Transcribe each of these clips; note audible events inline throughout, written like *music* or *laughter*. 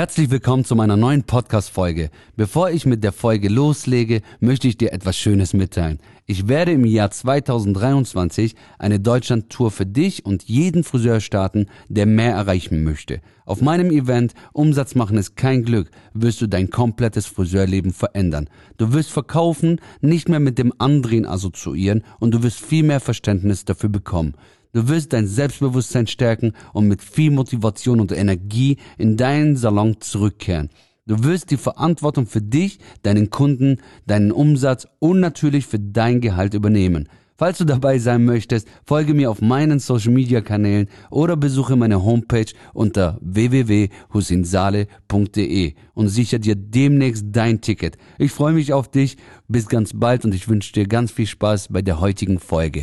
Herzlich willkommen zu meiner neuen Podcast-Folge. Bevor ich mit der Folge loslege, möchte ich dir etwas Schönes mitteilen. Ich werde im Jahr 2023 eine Deutschland-Tour für dich und jeden Friseur starten, der mehr erreichen möchte. Auf meinem Event Umsatz machen ist kein Glück, wirst du dein komplettes Friseurleben verändern. Du wirst verkaufen, nicht mehr mit dem Andrehen assoziieren und du wirst viel mehr Verständnis dafür bekommen. Du wirst dein Selbstbewusstsein stärken und mit viel Motivation und Energie in deinen Salon zurückkehren. Du wirst die Verantwortung für dich, deinen Kunden, deinen Umsatz und natürlich für dein Gehalt übernehmen. Falls du dabei sein möchtest, folge mir auf meinen Social Media Kanälen oder besuche meine Homepage unter www.husinsale.de und sichere dir demnächst dein Ticket. Ich freue mich auf dich. Bis ganz bald und ich wünsche dir ganz viel Spaß bei der heutigen Folge.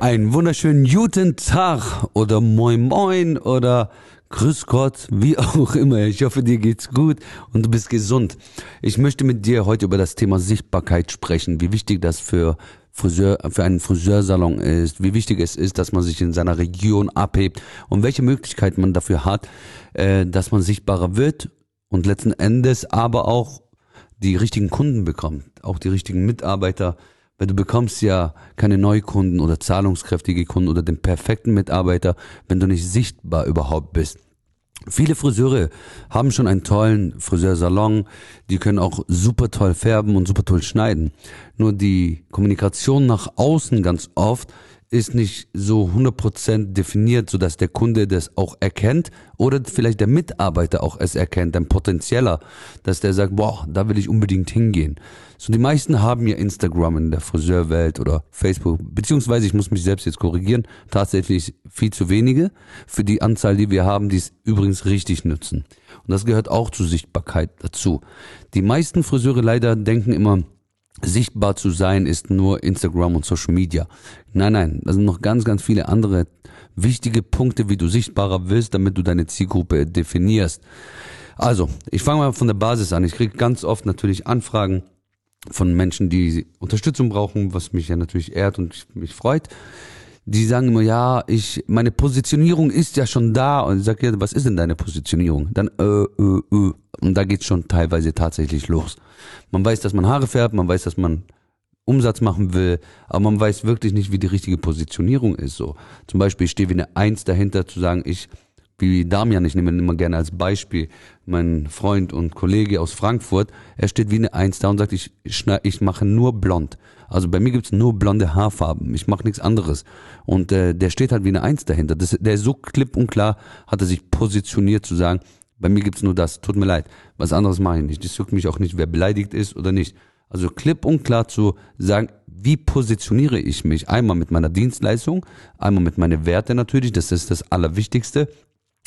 Einen wunderschönen guten Tag oder moin moin oder grüß Gott, wie auch immer. Ich hoffe, dir geht's gut und du bist gesund. Ich möchte mit dir heute über das Thema Sichtbarkeit sprechen, wie wichtig das für Friseur, für einen Friseursalon ist, wie wichtig es ist, dass man sich in seiner Region abhebt und welche Möglichkeiten man dafür hat, äh, dass man sichtbarer wird und letzten Endes aber auch die richtigen Kunden bekommt, auch die richtigen Mitarbeiter, weil du bekommst ja keine Neukunden oder zahlungskräftige Kunden oder den perfekten Mitarbeiter, wenn du nicht sichtbar überhaupt bist. Viele Friseure haben schon einen tollen Friseursalon, die können auch super toll färben und super toll schneiden. Nur die Kommunikation nach außen ganz oft ist nicht so 100% definiert, so dass der Kunde das auch erkennt oder vielleicht der Mitarbeiter auch es erkennt, ein potenzieller, dass der sagt, boah, da will ich unbedingt hingehen. So die meisten haben ja Instagram in der Friseurwelt oder Facebook, beziehungsweise ich muss mich selbst jetzt korrigieren, tatsächlich viel zu wenige für die Anzahl, die wir haben, die es übrigens richtig nutzen. Und das gehört auch zur Sichtbarkeit dazu. Die meisten Friseure leider denken immer, sichtbar zu sein ist nur Instagram und Social Media. Nein, nein, da sind noch ganz, ganz viele andere wichtige Punkte, wie du sichtbarer wirst, damit du deine Zielgruppe definierst. Also, ich fange mal von der Basis an. Ich kriege ganz oft natürlich Anfragen von Menschen, die Unterstützung brauchen, was mich ja natürlich ehrt und mich freut die sagen immer, ja, ich, meine Positionierung ist ja schon da. Und ich sage, ja, was ist denn deine Positionierung? Dann, äh, äh, äh. Und da geht's schon teilweise tatsächlich los. Man weiß, dass man Haare färbt, man weiß, dass man Umsatz machen will, aber man weiß wirklich nicht, wie die richtige Positionierung ist. So, zum Beispiel, ich stehe wie eine Eins dahinter zu sagen, ich wie Damian, ich nehme ihn immer gerne als Beispiel, mein Freund und Kollege aus Frankfurt, er steht wie eine Eins da und sagt, ich, ich mache nur blond. Also bei mir gibt's nur blonde Haarfarben, ich mache nichts anderes. Und äh, der steht halt wie eine Eins dahinter. Das, der ist so klipp und klar, hat er sich positioniert zu sagen, bei mir gibt's nur das, tut mir leid, was anderes mache ich nicht. Das juckt mich auch nicht, wer beleidigt ist oder nicht. Also klipp und klar zu sagen, wie positioniere ich mich? Einmal mit meiner Dienstleistung, einmal mit meinen Werte natürlich, das ist das Allerwichtigste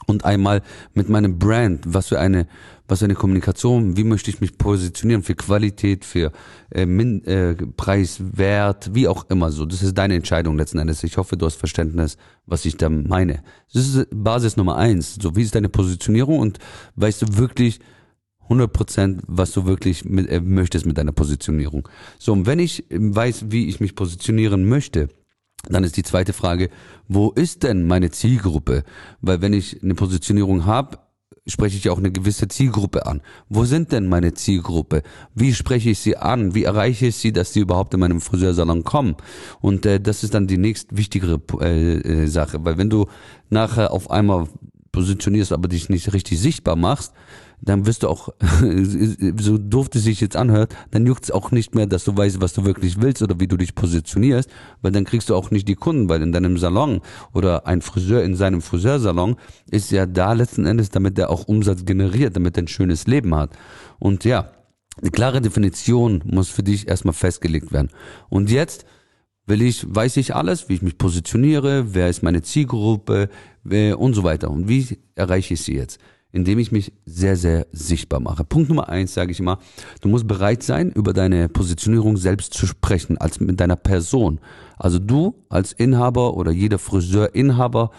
und einmal mit meinem Brand, was für eine, was für eine Kommunikation, wie möchte ich mich positionieren für Qualität, für äh, Min, äh, Preis, Wert, wie auch immer so. Das ist deine Entscheidung letzten Endes. Ich hoffe, du hast Verständnis, was ich da meine. Das ist Basis Nummer eins. So, wie ist deine Positionierung und weißt du wirklich 100 Prozent, was du wirklich mit, äh, möchtest mit deiner Positionierung. So, und wenn ich weiß, wie ich mich positionieren möchte, dann ist die zweite Frage, wo ist denn meine Zielgruppe? Weil wenn ich eine Positionierung habe, spreche ich ja auch eine gewisse Zielgruppe an. Wo sind denn meine Zielgruppe? Wie spreche ich sie an? Wie erreiche ich sie, dass sie überhaupt in meinem Friseursalon kommen? Und äh, das ist dann die nächst wichtigere äh, äh, Sache, weil wenn du nachher auf einmal positionierst, aber dich nicht richtig sichtbar machst, dann wirst du auch, *laughs* so doof es sich jetzt anhört, dann juckt es auch nicht mehr, dass du weißt, was du wirklich willst oder wie du dich positionierst, weil dann kriegst du auch nicht die Kunden, weil in deinem Salon oder ein Friseur in seinem Friseursalon ist ja da letzten Endes, damit er auch Umsatz generiert, damit er ein schönes Leben hat. Und ja, eine klare Definition muss für dich erstmal festgelegt werden. Und jetzt will ich, weiß ich alles, wie ich mich positioniere, wer ist meine Zielgruppe und so weiter. Und wie erreiche ich sie jetzt? Indem ich mich sehr, sehr sichtbar mache. Punkt Nummer eins sage ich immer, du musst bereit sein, über deine Positionierung selbst zu sprechen, als mit deiner Person. Also du als Inhaber oder jeder Friseurinhaber,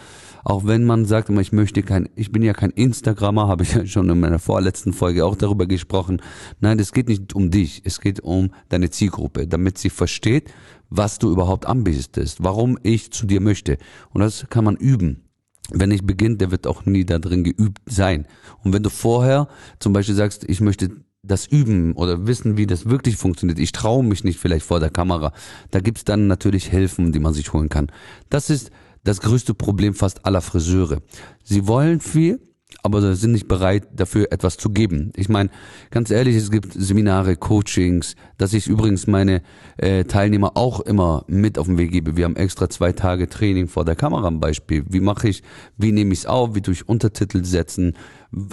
auch wenn man sagt immer, ich möchte kein, ich bin ja kein Instagrammer, *laughs* habe ich ja schon in meiner vorletzten Folge auch darüber gesprochen. Nein, es geht nicht um dich, es geht um deine Zielgruppe, damit sie versteht, was du überhaupt anbietest, warum ich zu dir möchte. Und das kann man üben wenn nicht beginnt, der wird auch nie da drin geübt sein. Und wenn du vorher zum Beispiel sagst, ich möchte das üben oder wissen, wie das wirklich funktioniert, ich traue mich nicht vielleicht vor der Kamera, da gibt's dann natürlich Hilfen, die man sich holen kann. Das ist das größte Problem fast aller Friseure. Sie wollen viel, aber sind nicht bereit, dafür etwas zu geben. Ich meine, ganz ehrlich, es gibt Seminare, Coachings, dass ich übrigens meine äh, Teilnehmer auch immer mit auf den Weg gebe. Wir haben extra zwei Tage Training vor der Kamera am Beispiel. Wie mache ich, wie nehme ich es auf, wie durch Untertitel setzen,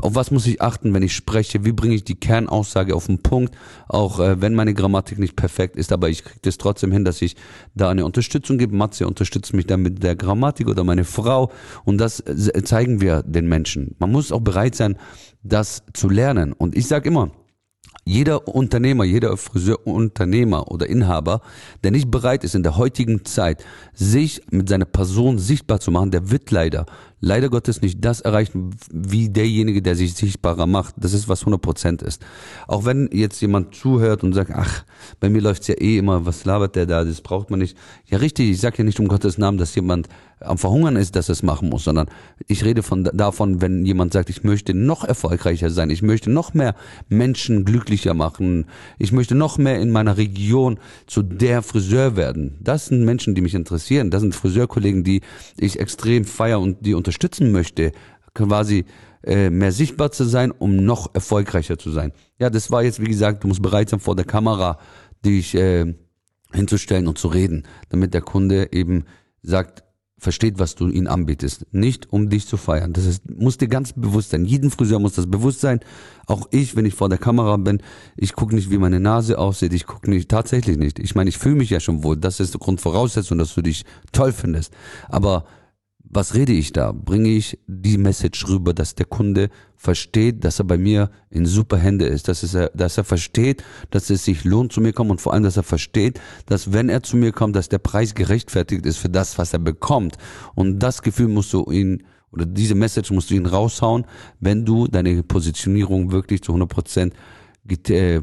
auf was muss ich achten, wenn ich spreche, wie bringe ich die Kernaussage auf den Punkt, auch äh, wenn meine Grammatik nicht perfekt ist, aber ich kriege das trotzdem hin, dass ich da eine Unterstützung gebe. Matze unterstützt mich dann mit der Grammatik oder meine Frau und das äh, zeigen wir den Menschen. Man muss auch bereit sein, das zu lernen und ich sage immer, jeder Unternehmer, jeder Friseurunternehmer oder Inhaber, der nicht bereit ist in der heutigen Zeit, sich mit seiner Person sichtbar zu machen, der wird leider leider Gottes nicht das erreichen, wie derjenige, der sich sichtbarer macht. Das ist, was 100% ist. Auch wenn jetzt jemand zuhört und sagt, ach, bei mir läuft's ja eh immer, was labert der da, das braucht man nicht. Ja, richtig, ich sage ja nicht um Gottes Namen, dass jemand am Verhungern ist, dass er es machen muss, sondern ich rede von davon, wenn jemand sagt, ich möchte noch erfolgreicher sein, ich möchte noch mehr Menschen glücklicher machen, ich möchte noch mehr in meiner Region zu der Friseur werden. Das sind Menschen, die mich interessieren. Das sind Friseurkollegen, die ich extrem feier und die unterstützen möchte, quasi äh, mehr sichtbar zu sein, um noch erfolgreicher zu sein. Ja, das war jetzt, wie gesagt, du musst bereit sein, vor der Kamera dich äh, hinzustellen und zu reden, damit der Kunde eben sagt, versteht, was du ihn anbietest. Nicht um dich zu feiern. Das ist, muss dir ganz bewusst sein. Jeden Friseur muss das bewusst sein. Auch ich, wenn ich vor der Kamera bin, ich gucke nicht, wie meine Nase aussieht. Ich gucke nicht, tatsächlich nicht. Ich meine, ich fühle mich ja schon wohl. Das ist die Grundvoraussetzung, dass du dich toll findest. Aber was rede ich da? Bringe ich die Message rüber, dass der Kunde versteht, dass er bei mir in super Hände ist, dass, es er, dass er versteht, dass es sich lohnt, zu mir kommen und vor allem, dass er versteht, dass wenn er zu mir kommt, dass der Preis gerechtfertigt ist für das, was er bekommt. Und das Gefühl musst du ihn oder diese Message musst du ihn raushauen, wenn du deine Positionierung wirklich zu 100 Prozent äh,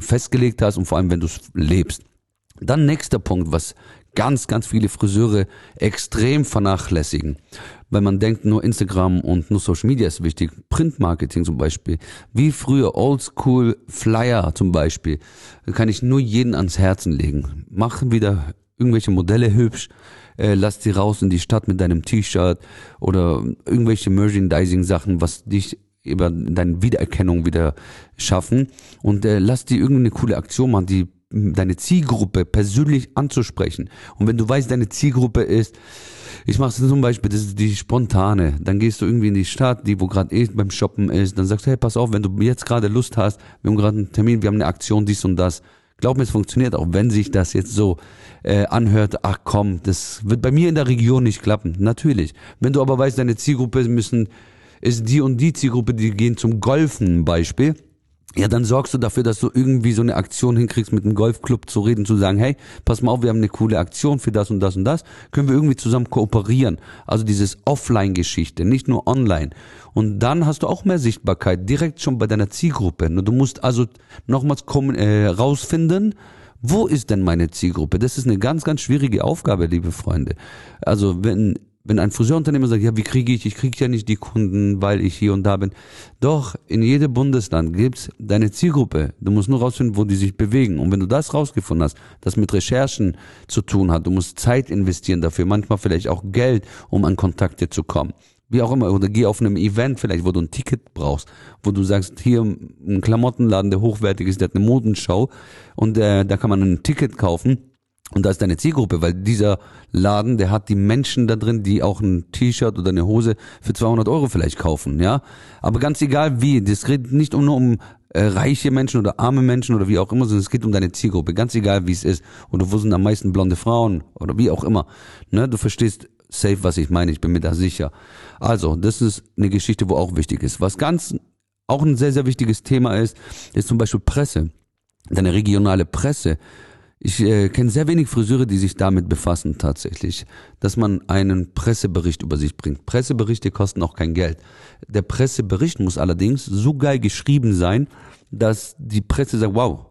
festgelegt hast und vor allem, wenn du es lebst. Dann nächster Punkt, was ganz, ganz viele Friseure extrem vernachlässigen. Weil man denkt, nur Instagram und nur Social Media ist wichtig. Printmarketing zum Beispiel. Wie früher Oldschool Flyer zum Beispiel. Kann ich nur jeden ans Herzen legen. Mach wieder irgendwelche Modelle hübsch. Äh, lass die raus in die Stadt mit deinem T-Shirt oder irgendwelche Merchandising-Sachen, was dich über deine Wiedererkennung wieder schaffen und äh, lass die irgendeine coole Aktion machen, die deine Zielgruppe persönlich anzusprechen. Und wenn du weißt, deine Zielgruppe ist, ich mache es zum Beispiel, das ist die spontane. Dann gehst du irgendwie in die Stadt, die wo gerade eh beim Shoppen ist. Dann sagst du, hey, pass auf, wenn du jetzt gerade Lust hast, wir haben gerade einen Termin, wir haben eine Aktion, dies und das. Glaub mir, es funktioniert, auch wenn sich das jetzt so äh, anhört, ach komm, das wird bei mir in der Region nicht klappen. Natürlich. Wenn du aber weißt, deine Zielgruppe müssen, ist die und die Zielgruppe, die gehen zum Golfen Beispiel ja, dann sorgst du dafür, dass du irgendwie so eine Aktion hinkriegst, mit einem Golfclub zu reden, zu sagen, hey, pass mal auf, wir haben eine coole Aktion für das und das und das, können wir irgendwie zusammen kooperieren. Also dieses Offline-Geschichte, nicht nur online. Und dann hast du auch mehr Sichtbarkeit, direkt schon bei deiner Zielgruppe. Du musst also nochmals kommen, äh, rausfinden, wo ist denn meine Zielgruppe? Das ist eine ganz, ganz schwierige Aufgabe, liebe Freunde. Also wenn wenn ein Friseurunternehmer sagt, ja, wie kriege ich, ich kriege ja nicht die Kunden, weil ich hier und da bin. Doch, in jedem Bundesland gibt's deine Zielgruppe. Du musst nur rausfinden, wo die sich bewegen. Und wenn du das rausgefunden hast, das mit Recherchen zu tun hat, du musst Zeit investieren dafür, manchmal vielleicht auch Geld, um an Kontakte zu kommen. Wie auch immer, oder geh auf einem Event vielleicht, wo du ein Ticket brauchst, wo du sagst, hier ein Klamottenladen, der hochwertig ist, der hat eine Modenschau und äh, da kann man ein Ticket kaufen und da ist deine Zielgruppe, weil dieser Laden, der hat die Menschen da drin, die auch ein T-Shirt oder eine Hose für 200 Euro vielleicht kaufen, ja. Aber ganz egal wie, das geht nicht nur um äh, reiche Menschen oder arme Menschen oder wie auch immer, sondern es geht um deine Zielgruppe, ganz egal wie es ist. Oder wo sind am meisten blonde Frauen oder wie auch immer. Ne, du verstehst, safe, was ich meine. Ich bin mir da sicher. Also, das ist eine Geschichte, wo auch wichtig ist. Was ganz auch ein sehr, sehr wichtiges Thema ist, ist zum Beispiel Presse. Deine regionale Presse. Ich äh, kenne sehr wenig Friseure, die sich damit befassen tatsächlich, dass man einen Pressebericht über sich bringt. Presseberichte kosten auch kein Geld. Der Pressebericht muss allerdings so geil geschrieben sein, dass die Presse sagt, wow,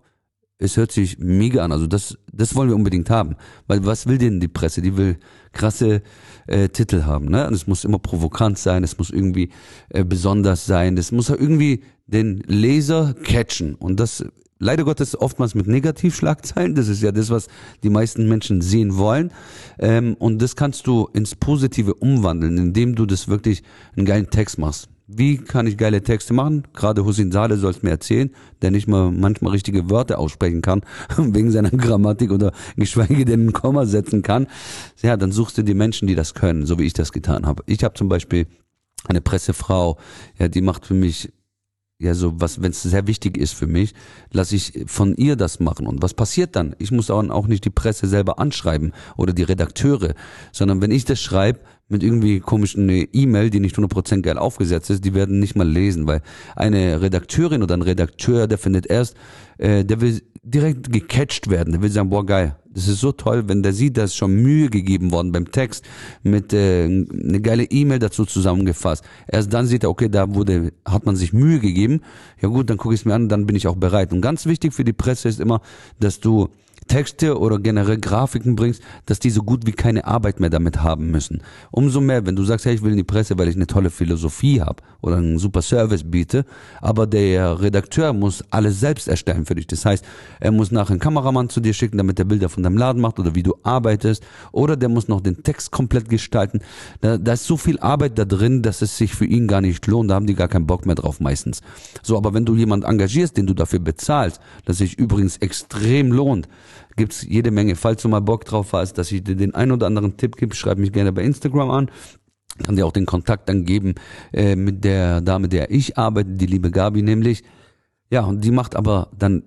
es hört sich mega an. Also das, das wollen wir unbedingt haben. Weil was will denn die Presse? Die will krasse äh, Titel haben. Ne? Und es muss immer provokant sein, es muss irgendwie äh, besonders sein, es muss irgendwie den Leser catchen. Und das leider Gottes oftmals mit Negativschlagzeilen. Das ist ja das, was die meisten Menschen sehen wollen. Ähm, und das kannst du ins Positive umwandeln, indem du das wirklich einen geilen Text machst. Wie kann ich geile Texte machen? Gerade Hussein Saleh soll es mir erzählen, der nicht mal manchmal richtige Wörter aussprechen kann, *laughs* wegen seiner Grammatik oder geschweige denn ein Komma setzen kann. Ja, dann suchst du die Menschen, die das können, so wie ich das getan habe. Ich habe zum Beispiel eine Pressefrau, ja, die macht für mich ja, so was, wenn es sehr wichtig ist für mich, lasse ich von ihr das machen. Und was passiert dann? Ich muss auch nicht die Presse selber anschreiben oder die Redakteure, sondern wenn ich das schreibe, mit irgendwie komischen E-Mail, die nicht 100% geil aufgesetzt ist, die werden nicht mal lesen, weil eine Redakteurin oder ein Redakteur, der findet erst, äh, der will direkt gecatcht werden, der will sagen, boah geil, das ist so toll, wenn der sieht, da ist schon Mühe gegeben worden beim Text, mit äh, eine geile E-Mail dazu zusammengefasst. Erst dann sieht er, okay, da wurde, hat man sich Mühe gegeben, ja gut, dann gucke ich es mir an, dann bin ich auch bereit. Und ganz wichtig für die Presse ist immer, dass du Texte oder generell Grafiken bringst, dass die so gut wie keine Arbeit mehr damit haben müssen. Umso mehr, wenn du sagst, hey, ich will in die Presse, weil ich eine tolle Philosophie habe oder einen super Service biete, aber der Redakteur muss alles selbst erstellen für dich. Das heißt, er muss nachher einen Kameramann zu dir schicken, damit er Bilder von deinem Laden macht oder wie du arbeitest, oder der muss noch den Text komplett gestalten. Da, da ist so viel Arbeit da drin, dass es sich für ihn gar nicht lohnt. Da haben die gar keinen Bock mehr drauf meistens. So, aber wenn du jemand engagierst, den du dafür bezahlst, das sich übrigens extrem lohnt, gibt's jede Menge. Falls du mal Bock drauf hast, dass ich dir den ein oder anderen Tipp gebe, schreib mich gerne bei Instagram an. Kann dir auch den Kontakt dann geben äh, mit der Dame, der ich arbeite, die liebe Gabi nämlich. Ja, und die macht aber dann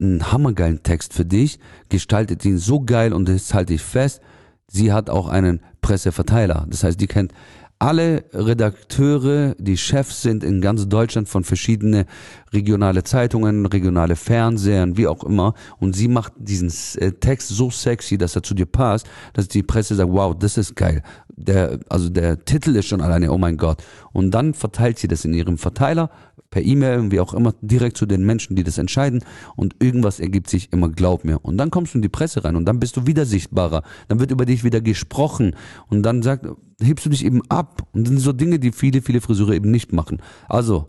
einen hammergeilen Text für dich, gestaltet ihn so geil und das halte ich fest. Sie hat auch einen Presseverteiler. Das heißt, die kennt alle Redakteure, die Chefs sind in ganz Deutschland von verschiedene regionale Zeitungen, regionale Fernsehern, wie auch immer. Und sie macht diesen äh, Text so sexy, dass er zu dir passt, dass die Presse sagt, wow, das ist geil. Der, also der Titel ist schon alleine, oh mein Gott. Und dann verteilt sie das in ihrem Verteiler, per E-Mail, wie auch immer, direkt zu den Menschen, die das entscheiden und irgendwas ergibt sich immer, glaub mir. Und dann kommst du in die Presse rein und dann bist du wieder sichtbarer, dann wird über dich wieder gesprochen und dann sagt, hebst du dich eben ab und das sind so Dinge, die viele, viele Friseure eben nicht machen. Also,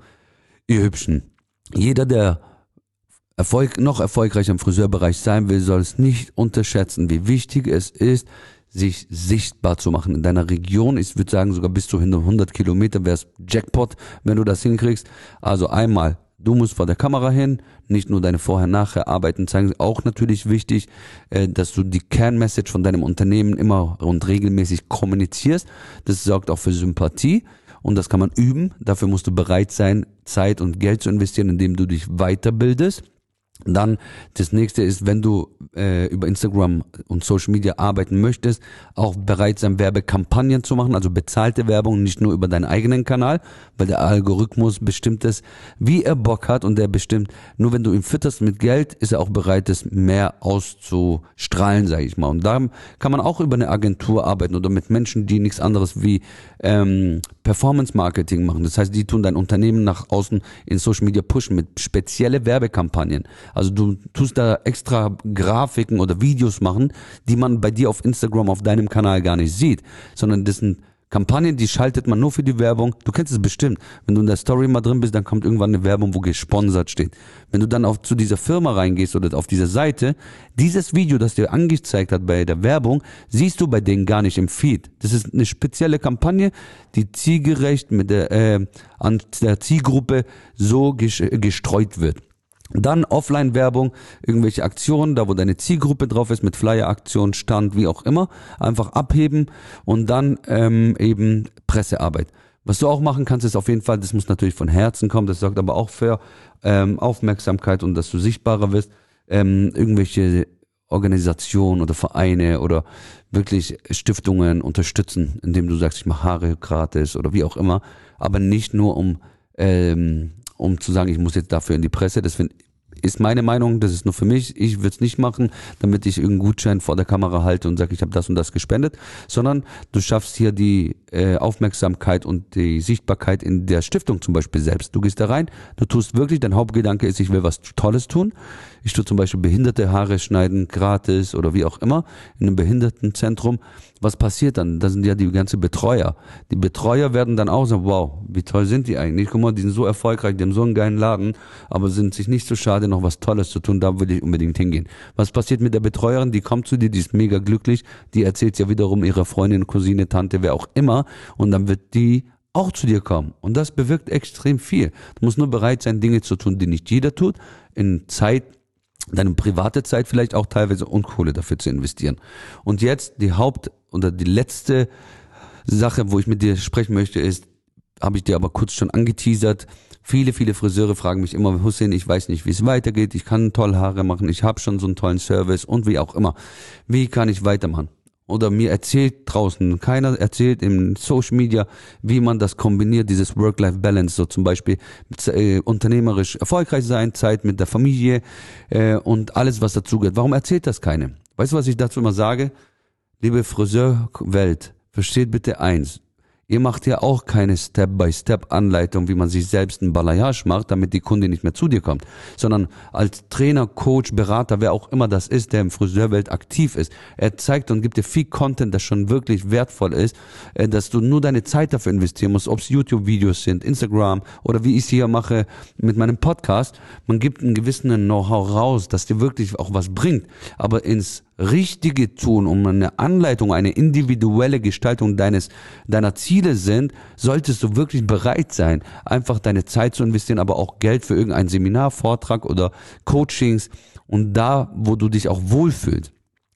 ihr Hübschen, jeder, der Erfolg, noch erfolgreicher im Friseurbereich sein will, soll es nicht unterschätzen, wie wichtig es ist, sich sichtbar zu machen in deiner Region. Ich würde sagen, sogar bis zu 100 Kilometer wäre es Jackpot, wenn du das hinkriegst. Also einmal, du musst vor der Kamera hin, nicht nur deine Vorher-Nachher-Arbeiten zeigen, auch natürlich wichtig, äh, dass du die Kernmessage von deinem Unternehmen immer und regelmäßig kommunizierst. Das sorgt auch für Sympathie und das kann man üben. Dafür musst du bereit sein, Zeit und Geld zu investieren, indem du dich weiterbildest. Dann das nächste ist, wenn du äh, über Instagram und Social Media arbeiten möchtest, auch bereit sein, Werbekampagnen zu machen, also bezahlte Werbung, nicht nur über deinen eigenen Kanal, weil der Algorithmus bestimmt es, wie er Bock hat und der bestimmt, nur wenn du ihn fütterst mit Geld, ist er auch bereit, es mehr auszustrahlen, sage ich mal. Und da kann man auch über eine Agentur arbeiten oder mit Menschen, die nichts anderes wie ähm, Performance Marketing machen. Das heißt, die tun dein Unternehmen nach außen in Social Media pushen mit spezielle Werbekampagnen. Also du tust da extra Grafiken oder Videos machen, die man bei dir auf Instagram auf deinem Kanal gar nicht sieht, sondern das sind Kampagnen, die schaltet man nur für die Werbung. Du kennst es bestimmt. Wenn du in der Story mal drin bist, dann kommt irgendwann eine Werbung, wo gesponsert steht. Wenn du dann auf, zu dieser Firma reingehst oder auf diese Seite, dieses Video, das dir angezeigt hat bei der Werbung, siehst du bei denen gar nicht im Feed. Das ist eine spezielle Kampagne, die zielgerecht mit der, äh, an der Zielgruppe so gestreut wird. Dann Offline-Werbung, irgendwelche Aktionen, da wo deine Zielgruppe drauf ist, mit Flyer-Aktion, Stand, wie auch immer, einfach abheben und dann ähm, eben Pressearbeit. Was du auch machen kannst, ist auf jeden Fall, das muss natürlich von Herzen kommen, das sorgt aber auch für ähm, Aufmerksamkeit und dass du sichtbarer wirst, ähm, irgendwelche Organisationen oder Vereine oder wirklich Stiftungen unterstützen, indem du sagst, ich mache Haare gratis oder wie auch immer, aber nicht nur um ähm, um zu sagen, ich muss jetzt dafür in die Presse. Das ist meine Meinung, das ist nur für mich. Ich würde es nicht machen, damit ich irgendeinen Gutschein vor der Kamera halte und sage, ich habe das und das gespendet, sondern du schaffst hier die äh, Aufmerksamkeit und die Sichtbarkeit in der Stiftung zum Beispiel selbst. Du gehst da rein, du tust wirklich, dein Hauptgedanke ist, ich will was Tolles tun. Ich tue zum Beispiel behinderte Haare schneiden, gratis oder wie auch immer, in einem Behindertenzentrum. Was passiert dann? Das sind ja die ganzen Betreuer. Die Betreuer werden dann auch sagen, wow, wie toll sind die eigentlich? Guck mal, die sind so erfolgreich, die haben so einen geilen Laden, aber sind sich nicht so schade, noch was Tolles zu tun, da will ich unbedingt hingehen. Was passiert mit der Betreuerin? Die kommt zu dir, die ist mega glücklich, die erzählt ja wiederum ihrer Freundin, Cousine, Tante, wer auch immer, und dann wird die auch zu dir kommen. Und das bewirkt extrem viel. Du musst nur bereit sein, Dinge zu tun, die nicht jeder tut, in Zeit, deine private Zeit vielleicht auch teilweise und Kohle dafür zu investieren. Und jetzt die Haupt- oder die letzte Sache, wo ich mit dir sprechen möchte, ist, habe ich dir aber kurz schon angeteasert. Viele, viele Friseure fragen mich immer, Hussein, ich weiß nicht, wie es weitergeht, ich kann toll Haare machen, ich habe schon so einen tollen Service und wie auch immer. Wie kann ich weitermachen? Oder mir erzählt draußen, keiner erzählt im Social Media, wie man das kombiniert, dieses Work-Life-Balance, so zum Beispiel äh, unternehmerisch erfolgreich sein, Zeit mit der Familie äh, und alles, was dazugehört. Warum erzählt das keine? Weißt du, was ich dazu immer sage? Liebe Friseurwelt, versteht bitte eins, Ihr macht ja auch keine Step-by-Step-Anleitung, wie man sich selbst ein Balayage macht, damit die Kunde nicht mehr zu dir kommt, sondern als Trainer, Coach, Berater, wer auch immer das ist, der im Friseurwelt aktiv ist. Er zeigt und gibt dir viel Content, das schon wirklich wertvoll ist, äh, dass du nur deine Zeit dafür investieren musst, ob es YouTube-Videos sind, Instagram oder wie ich es hier mache mit meinem Podcast. Man gibt einen gewissen Know-how raus, dass dir wirklich auch was bringt, aber ins Richtige tun, um eine Anleitung, eine individuelle Gestaltung deines, deiner Ziele sind, solltest du wirklich bereit sein, einfach deine Zeit zu investieren, aber auch Geld für irgendein Seminar, Vortrag oder Coachings und da, wo du dich auch wohlfühlst.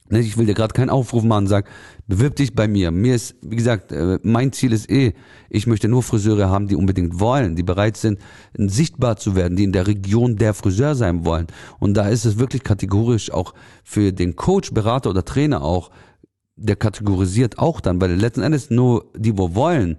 Ne, ich will dir gerade keinen Aufruf machen sagen, bewirb dich bei mir. Mir ist, wie gesagt, äh, mein Ziel ist eh, ich möchte nur Friseure haben, die unbedingt wollen, die bereit sind, sichtbar zu werden, die in der Region der Friseur sein wollen. Und da ist es wirklich kategorisch auch für den Coach, Berater oder Trainer auch, der kategorisiert auch dann, weil letzten Endes nur die, wo wollen,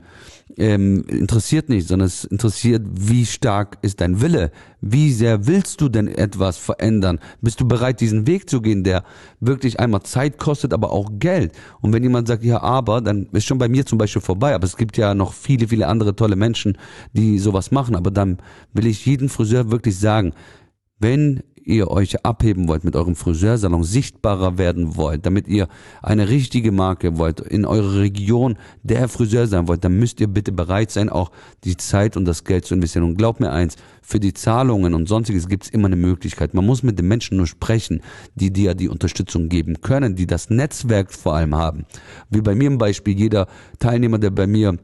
ähm, interessiert nicht, sondern es interessiert, wie stark ist dein Wille? Wie sehr willst du denn etwas verändern? Bist du bereit, diesen Weg zu gehen, der wirklich einmal Zeit kostet, aber auch Geld? Und wenn jemand sagt, ja, aber, dann ist schon bei mir zum Beispiel vorbei. Aber es gibt ja noch viele, viele andere tolle Menschen, die sowas machen. Aber dann will ich jeden Friseur wirklich sagen, wenn ihr euch abheben wollt mit eurem Friseursalon, sichtbarer werden wollt, damit ihr eine richtige Marke wollt, in eurer Region der Friseur sein wollt, dann müsst ihr bitte bereit sein, auch die Zeit und das Geld zu investieren. Und glaubt mir eins, für die Zahlungen und sonstiges gibt es immer eine Möglichkeit. Man muss mit den Menschen nur sprechen, die dir die Unterstützung geben können, die das Netzwerk vor allem haben. Wie bei mir im Beispiel, jeder Teilnehmer, der bei mir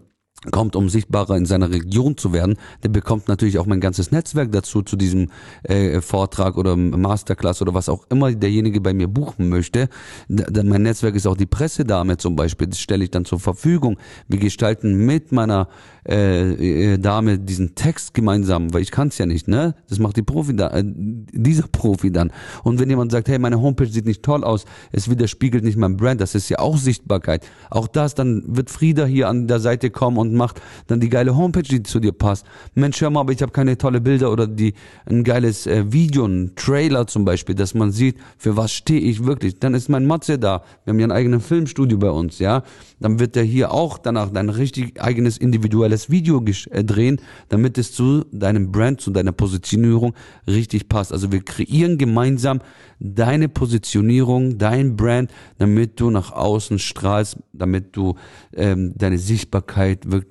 kommt, um sichtbarer in seiner Region zu werden, der bekommt natürlich auch mein ganzes Netzwerk dazu, zu diesem äh, Vortrag oder Masterclass oder was auch immer derjenige bei mir buchen möchte. D mein Netzwerk ist auch die Pressedame zum Beispiel, das stelle ich dann zur Verfügung. Wir gestalten mit meiner äh, äh, Dame diesen Text gemeinsam, weil ich kann es ja nicht, ne? Das macht die Profi da, äh, dieser Profi dann. Und wenn jemand sagt, hey, meine Homepage sieht nicht toll aus, es widerspiegelt nicht mein Brand, das ist ja auch Sichtbarkeit. Auch das, dann wird Frieda hier an der Seite kommen und macht dann die geile Homepage, die zu dir passt. Mensch, hör mal, aber ich habe keine tolle Bilder oder die ein geiles äh, Video, ein Trailer zum Beispiel, dass man sieht, für was stehe ich wirklich. Dann ist mein Matze da. Wir haben ja ein eigenes Filmstudio bei uns, ja. Dann wird der hier auch danach dein richtig eigenes individuelles Video äh, drehen, damit es zu deinem Brand, zu deiner Positionierung richtig passt. Also wir kreieren gemeinsam deine Positionierung, dein Brand, damit du nach außen strahlst, damit du ähm, deine Sichtbarkeit wirklich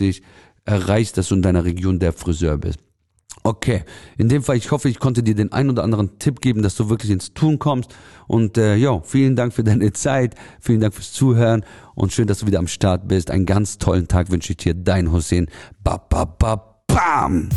erreichst, dass du in deiner Region der Friseur bist. Okay, in dem Fall, ich hoffe, ich konnte dir den ein oder anderen Tipp geben, dass du wirklich ins Tun kommst. Und äh, ja, vielen Dank für deine Zeit, vielen Dank fürs Zuhören und schön, dass du wieder am Start bist. Einen ganz tollen Tag wünsche ich dir, dein Hussein. Ba, ba, ba, bam!